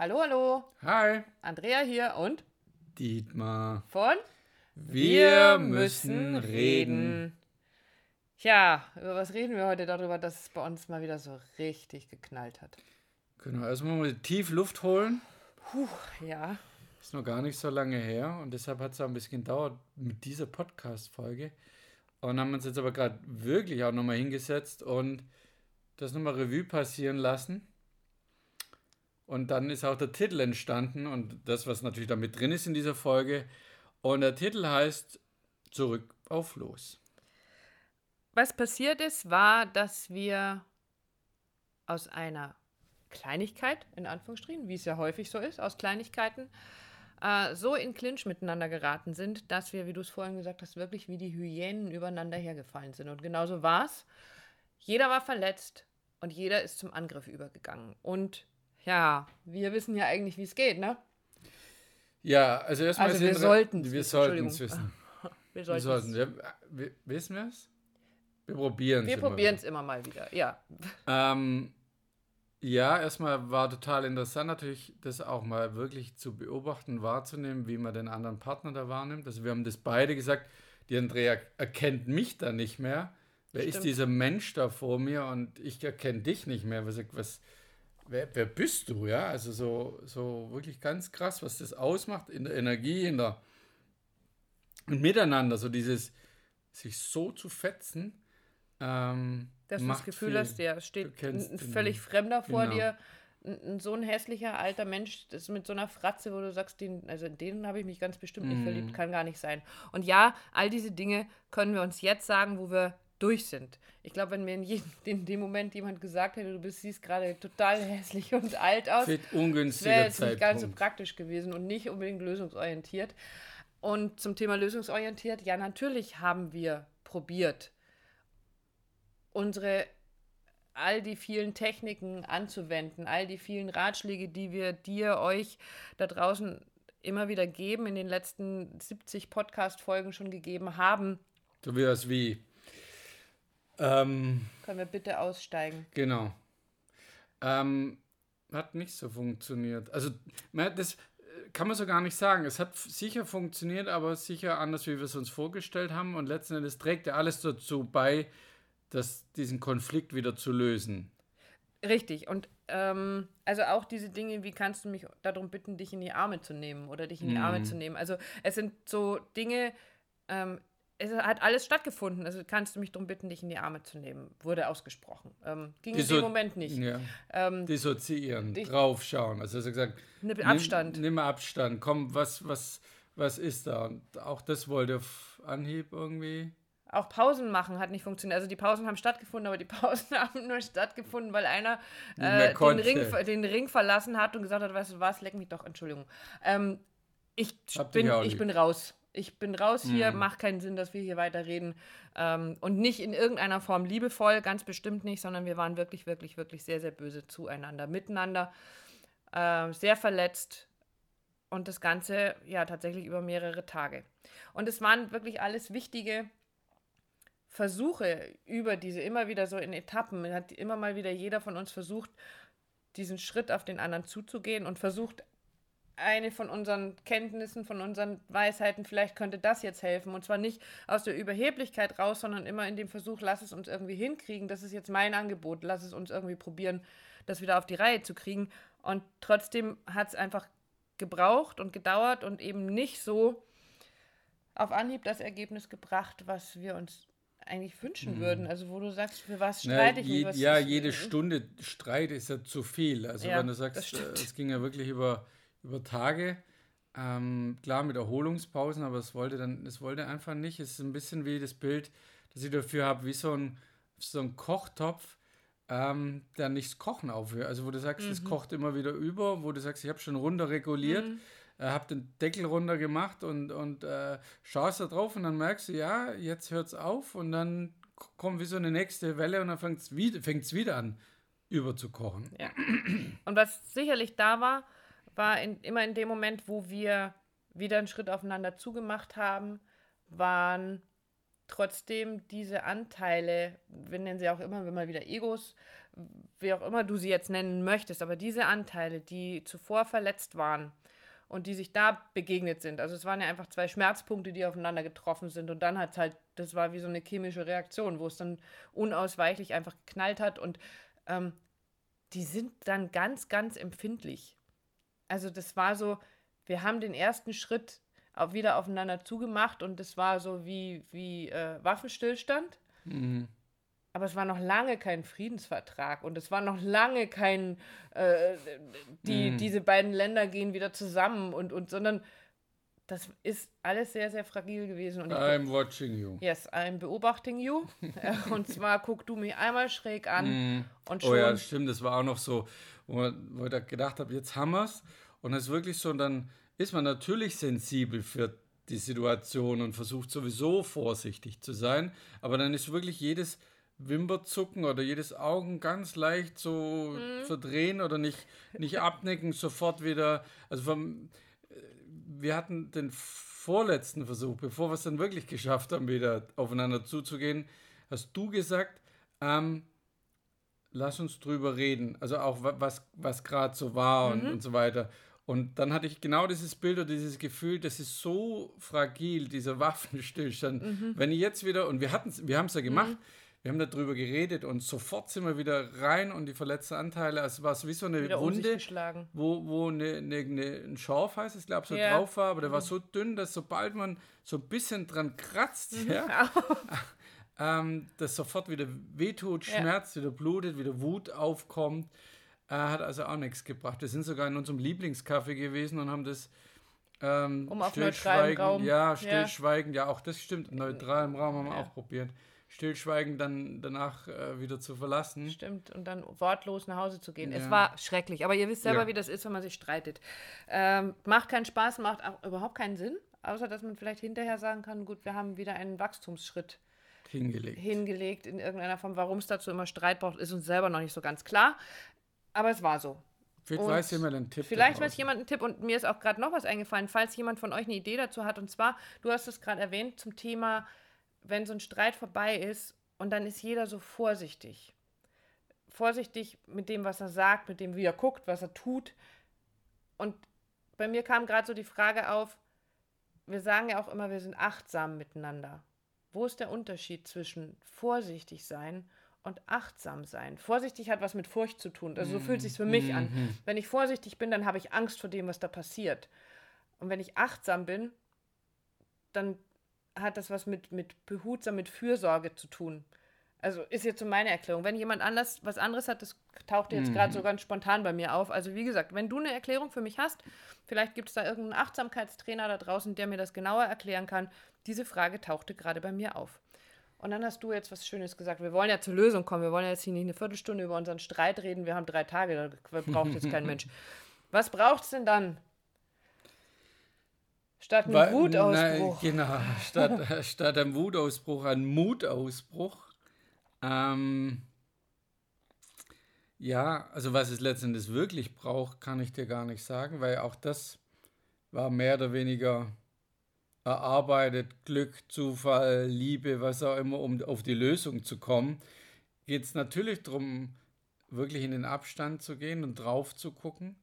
Hallo, hallo. Hi. Andrea hier und Dietmar. von Wir müssen reden. Ja, über was reden wir heute? Darüber, dass es bei uns mal wieder so richtig geknallt hat. Genau, erstmal mal tief Luft holen. Puh, ja. Ist noch gar nicht so lange her und deshalb hat es auch ein bisschen gedauert mit dieser Podcast-Folge. Und haben uns jetzt aber gerade wirklich auch nochmal hingesetzt und das nochmal Revue passieren lassen. Und dann ist auch der Titel entstanden und das, was natürlich damit drin ist in dieser Folge. Und der Titel heißt Zurück auf Los. Was passiert ist, war, dass wir aus einer Kleinigkeit, in Anführungsstrichen, wie es ja häufig so ist, aus Kleinigkeiten, äh, so in Clinch miteinander geraten sind, dass wir, wie du es vorhin gesagt hast, wirklich wie die Hyänen übereinander hergefallen sind. Und genauso war es. Jeder war verletzt und jeder ist zum Angriff übergegangen. Und ja, wir wissen ja eigentlich, wie es geht, ne? Ja, also erstmal Also wir wissen, sollten es wissen. Wir, sollten. Wir, wir, wissen wir es? Wir probieren es. wir probieren es immer mal wieder, ja. Ähm, ja, erstmal war total interessant, natürlich das auch mal wirklich zu beobachten, wahrzunehmen, wie man den anderen Partner da wahrnimmt. Also wir haben das beide gesagt, die Andrea erkennt mich da nicht mehr. Wer ist Stimmt. dieser Mensch da vor mir und ich erkenne dich nicht mehr. Was, was, wer, wer bist du? Ja, also so, so wirklich ganz krass, was das ausmacht in der Energie, in der im Miteinander, so dieses sich so zu fetzen. Ähm, Dass du das Gefühl viel. hast, es steht ein, völlig Fremder vor genau. dir. So ein hässlicher alter Mensch das mit so einer Fratze, wo du sagst, den, also in den habe ich mich ganz bestimmt nicht Mhm. verliebt, kann gar nicht sein. Und ja, all diese Dinge können wir uns jetzt sagen, wo wir durch sind. Ich glaube, wenn mir in, jedem, in dem Moment jemand gesagt hätte, du bist, siehst gerade total hässlich und alt aus, wäre jetzt nicht ganz so praktisch gewesen und nicht unbedingt lösungsorientiert. Und zum Thema lösungsorientiert, ja, natürlich haben wir probiert, unsere all die vielen Techniken anzuwenden, all die vielen Ratschläge, die wir dir, euch da draußen immer wieder geben, in den letzten 70 Podcast-Folgen schon gegeben haben. So wie das wie. Ähm, Können wir bitte aussteigen? genau. Ähm, hat nicht so funktioniert. Also, das äh, kann man so gar nicht sagen. Es hat sicher funktioniert, aber sicher anders, wie wir es uns vorgestellt haben. Und letzten Endes trägt ja alles dazu bei, dass diesen Konflikt wieder zu lösen. Richtig. Und ähm, also auch diese Dinge, wie kannst du mich darum bitten, dich in die Arme zu nehmen oder dich in die Arme Mhm. zu nehmen? Also es sind so Dinge, ähm, es hat alles stattgefunden. Also kannst du mich darum bitten, dich in die Arme zu nehmen, wurde ausgesprochen. Ähm, ging in Disso- dem Moment nicht. Ja. Ähm, Dissoziieren, draufschauen. Also, er hat gesagt, nimm Abstand. Nimm, Abstand. Komm, was, was, was ist da? Und auch das wollte auf Anhieb irgendwie. Auch Pausen machen hat nicht funktioniert. Also die Pausen haben stattgefunden, aber die Pausen haben nur stattgefunden, weil einer äh, den. Ring, den Ring verlassen hat und gesagt hat, weißt du was, leck mich doch, Entschuldigung. Ähm, ich, bin, ich lieb. bin raus. Ich bin raus hier, Mhm. macht keinen Sinn, dass wir hier weiterreden. Ähm, und nicht in irgendeiner Form liebevoll, ganz bestimmt nicht, sondern wir waren wirklich, wirklich, wirklich sehr, sehr böse zueinander, miteinander, äh, sehr verletzt. Und das Ganze ja tatsächlich über mehrere Tage. Und es waren wirklich alles wichtige Versuche über diese immer wieder so in Etappen, hat immer mal wieder jeder von uns versucht, diesen Schritt auf den anderen zuzugehen und versucht, eine von unseren Kenntnissen, von unseren Weisheiten, vielleicht könnte das jetzt helfen. Und zwar nicht aus der Überheblichkeit raus, sondern immer in dem Versuch, lass es uns irgendwie hinkriegen. Das ist jetzt mein Angebot, lass es uns irgendwie probieren, das wieder auf die Reihe zu kriegen. Und trotzdem hat es einfach gebraucht und gedauert und eben nicht so auf Anhieb das Ergebnis gebracht, was wir uns eigentlich wünschen würden. Also wo du sagst, für was streite ich je, mich? Was ja, jede Stunde Streit ist ja zu viel. Also Ja, wenn du sagst, äh, es ging ja wirklich über, über Tage. Ähm, klar mit Erholungspausen, aber es wollte dann, es wollte einfach nicht. Es ist ein bisschen wie das Bild, das ich dafür habe, wie so ein, so ein Kochtopf, ähm, der nichts Kochen aufhört. Also wo du sagst, Mhm. es kocht immer wieder über, wo du sagst, ich habe schon runter reguliert, Mhm. äh, habe den Deckel runter gemacht und, und äh, schaust da drauf und dann merkst du, ja, jetzt hört es auf und dann kommt wie so eine nächste Welle und dann fängt es wieder, fängt's wieder an, überzukochen. Ja. Und was sicherlich da war, war in, immer in dem Moment, wo wir wieder einen Schritt aufeinander zugemacht haben, waren trotzdem diese Anteile, wir nennen sie auch immer, wenn mal wieder Egos, wie auch immer du sie jetzt nennen möchtest, aber diese Anteile, die zuvor verletzt waren und die sich da begegnet sind, also es waren ja einfach zwei Schmerzpunkte, die aufeinander getroffen sind und dann hat es halt, das war wie so eine chemische Reaktion, wo es dann unausweichlich einfach geknallt hat und ähm, die sind dann ganz, ganz empfindlich. Also das war so, wir haben den ersten Schritt auch wieder aufeinander zugemacht und das war so wie, wie äh, Waffenstillstand. Mhm. Aber es war noch lange kein Friedensvertrag und es war noch lange kein, äh, die, mhm. diese beiden Länder gehen wieder zusammen und, und sondern das ist alles sehr, sehr fragil gewesen. Und I'm watching you. Yes, I'm beobachting you. und zwar guck du mich einmal schräg an mm. und schon. Oh ja, stimmt, das war auch noch so, wo, wo ich gedacht habe, jetzt haben wir es. Und es ist wirklich so, dann ist man natürlich sensibel für die Situation und versucht sowieso vorsichtig zu sein. Aber dann ist wirklich jedes Wimperzucken oder jedes Augen ganz leicht so mhm. verdrehen oder nicht, nicht abnicken, sofort wieder. Also vom, äh, wir hatten den vorletzten Versuch, bevor wir es dann wirklich geschafft haben, wieder aufeinander zuzugehen, hast du gesagt, ähm, lass uns drüber reden. Also auch was, was gerade so war mhm. und, und so weiter. Und dann hatte ich genau dieses Bild oder dieses Gefühl, das ist so fragil, dieser Waffenstillstand. Mhm. Wenn ich jetzt wieder, und wir hatten wir haben es ja gemacht, mhm. wir haben darüber geredet und sofort sind wir wieder rein und die verletzten Anteile, also war es wie so eine wieder Wunde, wo, wo eine, eine, eine, ein Schorf heißt es, glaube ich, so ja. drauf war, aber der mhm. war so dünn, dass sobald man so ein bisschen dran kratzt, mhm. ja, ähm, das sofort wieder wehtut, schmerzt, ja. wieder blutet, wieder Wut aufkommt. Äh, hat also auch nichts gebracht. Wir sind sogar in unserem Lieblingscafé gewesen und haben das ähm, um auf neutralem Raum. Ja, stillschweigend, ja. ja, auch das stimmt. Neutralem Raum haben wir ja. auch probiert. Stillschweigend dann danach äh, wieder zu verlassen. Stimmt, und dann wortlos nach Hause zu gehen. Ja. Es war schrecklich, aber ihr wisst selber, wie das ist, wenn man sich streitet. Ähm, macht keinen Spaß, macht auch überhaupt keinen Sinn, außer dass man vielleicht hinterher sagen kann, gut, wir haben wieder einen Wachstumsschritt hingelegt. hingelegt in irgendeiner Form. Warum es dazu immer Streit braucht, ist uns selber noch nicht so ganz klar. Aber es war so. Vielleicht und weiß jemand einen Tipp. Vielleicht weiß jemand einen Tipp und mir ist auch gerade noch was eingefallen, falls jemand von euch eine Idee dazu hat. Und zwar, du hast es gerade erwähnt zum Thema, wenn so ein Streit vorbei ist und dann ist jeder so vorsichtig. Vorsichtig mit dem, was er sagt, mit dem, wie er guckt, was er tut. Und bei mir kam gerade so die Frage auf, wir sagen ja auch immer, wir sind achtsam miteinander. Wo ist der Unterschied zwischen vorsichtig sein und achtsam sein. Vorsichtig hat was mit Furcht zu tun. Also so fühlt es sich für mich an. Mhm. Wenn ich vorsichtig bin, dann habe ich Angst vor dem, was da passiert. Und wenn ich achtsam bin, dann hat das was mit, mit behutsam, mit Fürsorge zu tun. Also ist jetzt so meine Erklärung. Wenn jemand anders was anderes hat, das taucht jetzt mhm. gerade so ganz spontan bei mir auf. Also wie gesagt, wenn du eine Erklärung für mich hast, vielleicht gibt es da irgendeinen Achtsamkeitstrainer da draußen, der mir das genauer erklären kann. Diese Frage tauchte gerade bei mir auf. Und dann hast du jetzt was Schönes gesagt. Wir wollen ja zur Lösung kommen. Wir wollen ja jetzt hier nicht eine Viertelstunde über unseren Streit reden. Wir haben drei Tage, da braucht jetzt kein Mensch. Was braucht es denn dann? Statt einem Wutausbruch. Nein, genau, statt, statt einem Wutausbruch, ein Mutausbruch. Ähm, ja, also was es letztendlich wirklich braucht, kann ich dir gar nicht sagen, weil auch das war mehr oder weniger erarbeitet, Glück, Zufall, Liebe, was auch immer, um auf die Lösung zu kommen, geht es natürlich darum, wirklich in den Abstand zu gehen und drauf zu gucken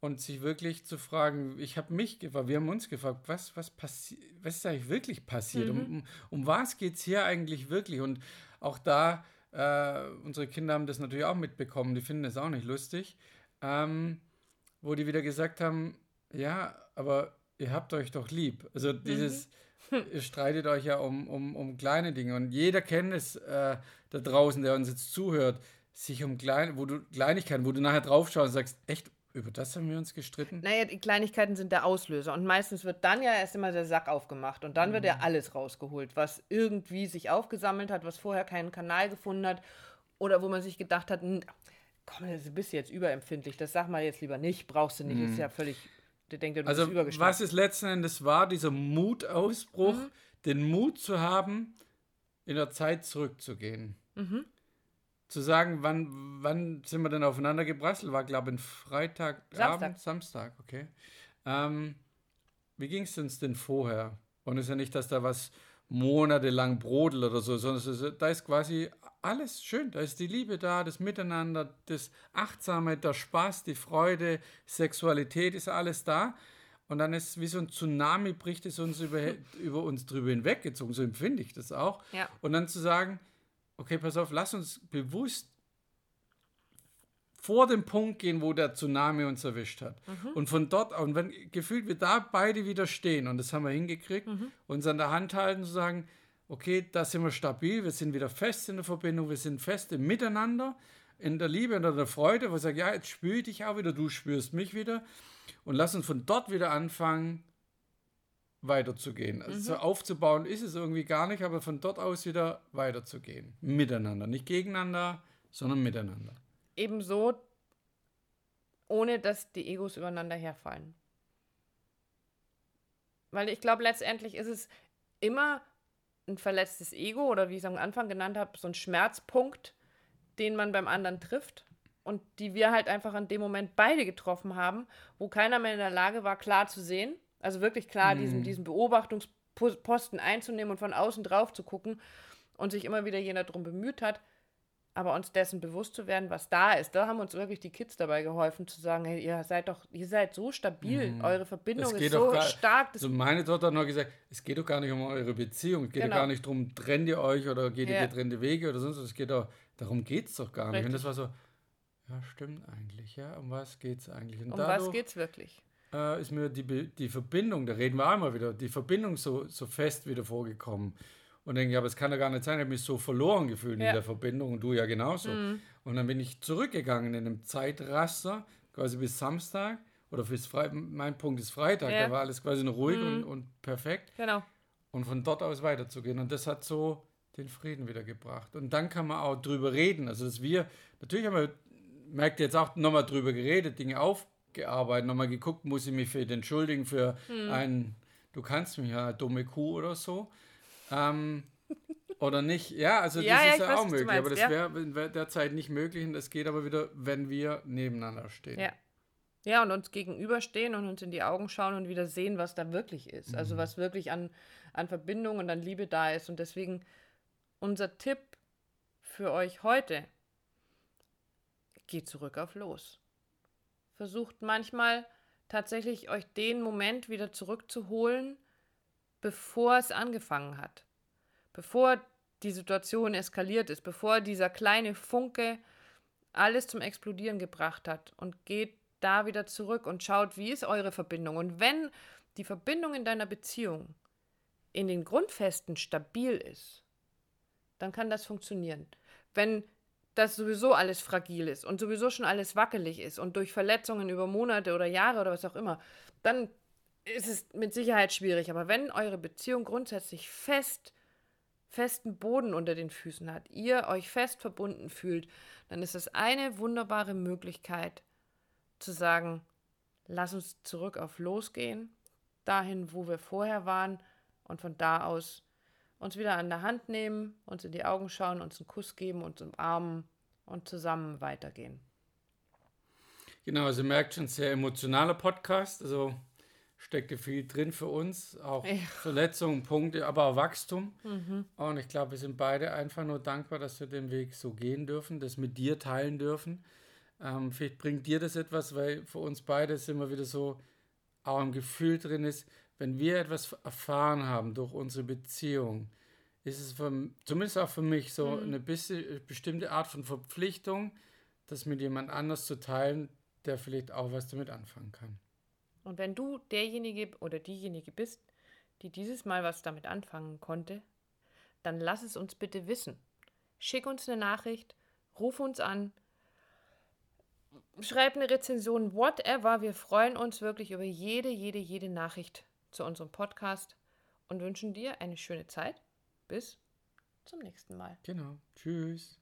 und sich wirklich zu fragen, ich habe mich gefragt, wir haben uns gefragt, was, was, was ist eigentlich wirklich passiert? Mhm. Um, um was geht es hier eigentlich wirklich? Und auch da, äh, unsere Kinder haben das natürlich auch mitbekommen, die finden es auch nicht lustig, ähm, wo die wieder gesagt haben, ja, aber ihr habt euch doch lieb. Also dieses, mhm. ihr streitet euch ja um, um, um kleine Dinge. Und jeder kennt es äh, da draußen, der uns jetzt zuhört, sich um kleine, wo du Kleinigkeiten, wo du nachher draufschaust und sagst, echt, über das haben wir uns gestritten? Naja, die Kleinigkeiten sind der Auslöser. Und meistens wird dann ja erst immer der Sack aufgemacht. Und dann mhm. wird ja alles rausgeholt, was irgendwie sich aufgesammelt hat, was vorher keinen Kanal gefunden hat. Oder wo man sich gedacht hat, komm, du bist jetzt überempfindlich, das sag mal jetzt lieber nicht, brauchst du nicht, mhm. ist ja völlig der denkt, du also, bist was es letzten Endes war, dieser Mutausbruch, mhm. den Mut zu haben, in der Zeit zurückzugehen. Mhm. Zu sagen, wann, wann sind wir denn aufeinander gebrasselt? War, glaube ich, ein Freitagabend, Samstag. Samstag, okay. Ähm, wie ging es uns denn vorher? Und es ist ja nicht, dass da was monatelang brodelt oder so, sondern ist, da ist quasi alles schön. Da ist die Liebe da, das Miteinander, das Achtsame, der Spaß, die Freude, Sexualität ist alles da. Und dann ist wie so ein Tsunami, bricht es uns über, über uns drüber hinweggezogen. So empfinde ich das auch. Ja. Und dann zu sagen, okay, pass auf, lass uns bewusst vor dem Punkt gehen, wo der Tsunami uns erwischt hat. Mhm. Und von dort, und wenn gefühlt wir da beide wieder stehen, und das haben wir hingekriegt, Mhm. uns an der Hand halten, zu sagen, okay, da sind wir stabil, wir sind wieder fest in der Verbindung, wir sind fest im Miteinander, in der Liebe und in der Freude, wo ich sage, ja, jetzt spüre ich dich auch wieder, du spürst mich wieder. Und lass uns von dort wieder anfangen, weiterzugehen. Also so aufzubauen ist es irgendwie gar nicht, aber von dort aus wieder weiterzugehen. Miteinander. Nicht gegeneinander, sondern miteinander. Ebenso, ohne dass die Egos übereinander herfallen. Weil ich glaube, letztendlich ist es immer ein verletztes Ego oder wie ich es am Anfang genannt habe, so ein Schmerzpunkt, den man beim anderen trifft und die wir halt einfach an dem Moment beide getroffen haben, wo keiner mehr in der Lage war, klar zu sehen. Also wirklich klar, diesen, diesen Beobachtungsposten einzunehmen und von außen drauf zu gucken und sich immer wieder jener darum bemüht hat, aber uns dessen bewusst zu werden, was da ist. Da haben uns wirklich die Kids dabei geholfen, zu sagen, hey, ihr seid doch, ihr seid so stabil, eure Verbindung ist so gar- stark. Das Also meine Tochter hat noch gesagt, es geht doch gar nicht um eure Beziehung, es geht Genau. doch gar nicht darum, trennt ihr euch oder geht ihr Ja. getrennte Wege oder sonst was, es geht doch, darum geht es doch gar nicht. Und Richtig. das war so, ja stimmt eigentlich, ja, um was geht es eigentlich? Und um dadurch, was geht's wirklich? Äh, ist mir die, die Verbindung, da reden wir immer wieder, die Verbindung so, so fest wieder vorgekommen. Und denke, ja, aber es kann ja gar nicht sein, ich habe mich so verloren gefühlt Ja. in der Verbindung und du ja genauso. Und dann bin ich zurückgegangen in einem Zeitraster, quasi bis Samstag oder bis Fre mein Punkt ist Freitag, Ja. da war alles quasi noch ruhig und, und perfekt. Genau. Und von dort aus weiterzugehen. Und das hat so den Frieden wieder gebracht. Und dann kann man auch drüber reden. Also, dass wir, natürlich haben wir, merkt ihr jetzt auch, nochmal drüber geredet, Dinge aufgearbeitet, nochmal geguckt, muss ich mich für den entschuldigen, für Hm. ein, du kannst mich ja, dumme Kuh oder so. Ähm, oder nicht. Ja, also Ja, das ja, ist ja weiß, auch möglich. aber das ja. wäre wär derzeit nicht möglich und das geht aber wieder, wenn wir nebeneinander stehen. Ja. Ja, und uns gegenüberstehen und uns in die Augen schauen und wieder sehen, was da wirklich ist. Also was wirklich an, an Verbindung und an Liebe da ist. Und deswegen unser Tipp für euch heute, geht zurück auf los. Versucht manchmal tatsächlich euch den Moment wieder zurückzuholen, bevor es angefangen hat. Bevor die Situation eskaliert ist, bevor dieser kleine Funke alles zum Explodieren gebracht hat und geht da wieder zurück und schaut, wie ist eure Verbindung. Und wenn die Verbindung in deiner Beziehung in den Grundfesten stabil ist, dann kann das funktionieren. Wenn das sowieso alles fragil ist und sowieso schon alles wackelig ist und durch Verletzungen über Monate oder Jahre oder was auch immer, dann ist es mit Sicherheit schwierig. Aber wenn eure Beziehung grundsätzlich fest, festen Boden unter den Füßen hat, ihr euch fest verbunden fühlt, dann ist es eine wunderbare Möglichkeit zu sagen, lass uns zurück auf losgehen, dahin, wo wir vorher waren und von da aus uns wieder an der Hand nehmen, uns in die Augen schauen, uns einen Kuss geben, uns umarmen und zusammen weitergehen. Genau, also ihr merkt schon, sehr emotionaler Podcast. Also steckte viel drin für uns. Auch Ja. Verletzungen, Punkte, aber auch Wachstum. Und ich glaube, wir sind beide einfach nur dankbar, dass wir den Weg so gehen dürfen, das mit dir teilen dürfen. Ähm, vielleicht bringt dir das etwas, weil für uns beide ist immer wieder so, auch ein Gefühl drin ist, wenn wir etwas erfahren haben durch unsere Beziehung, ist es für, zumindest auch für mich so eine bisschen, bestimmte Art von Verpflichtung, das mit jemand anders zu teilen, der vielleicht auch was damit anfangen kann. Und wenn du derjenige oder diejenige bist, die dieses Mal was damit anfangen konnte, dann lass es uns bitte wissen. Schick uns eine Nachricht, ruf uns an, schreib eine Rezension, whatever. Wir freuen uns wirklich über jede, jede, jede Nachricht zu unserem Podcast und wünschen dir eine schöne Zeit. Bis zum nächsten Mal. Genau. Tschüss.